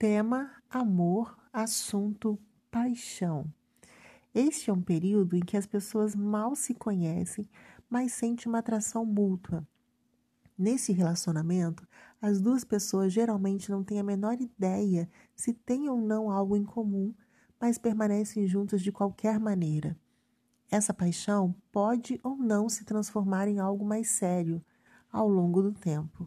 Tema: amor, assunto: paixão. Este é um período em que as pessoas mal se conhecem, mas sentem uma atração mútua. Nesse relacionamento, as duas pessoas geralmente não têm a menor ideia se têm ou não algo em comum, mas permanecem juntas de qualquer maneira. Essa paixão pode ou não se transformar em algo mais sério ao longo do tempo.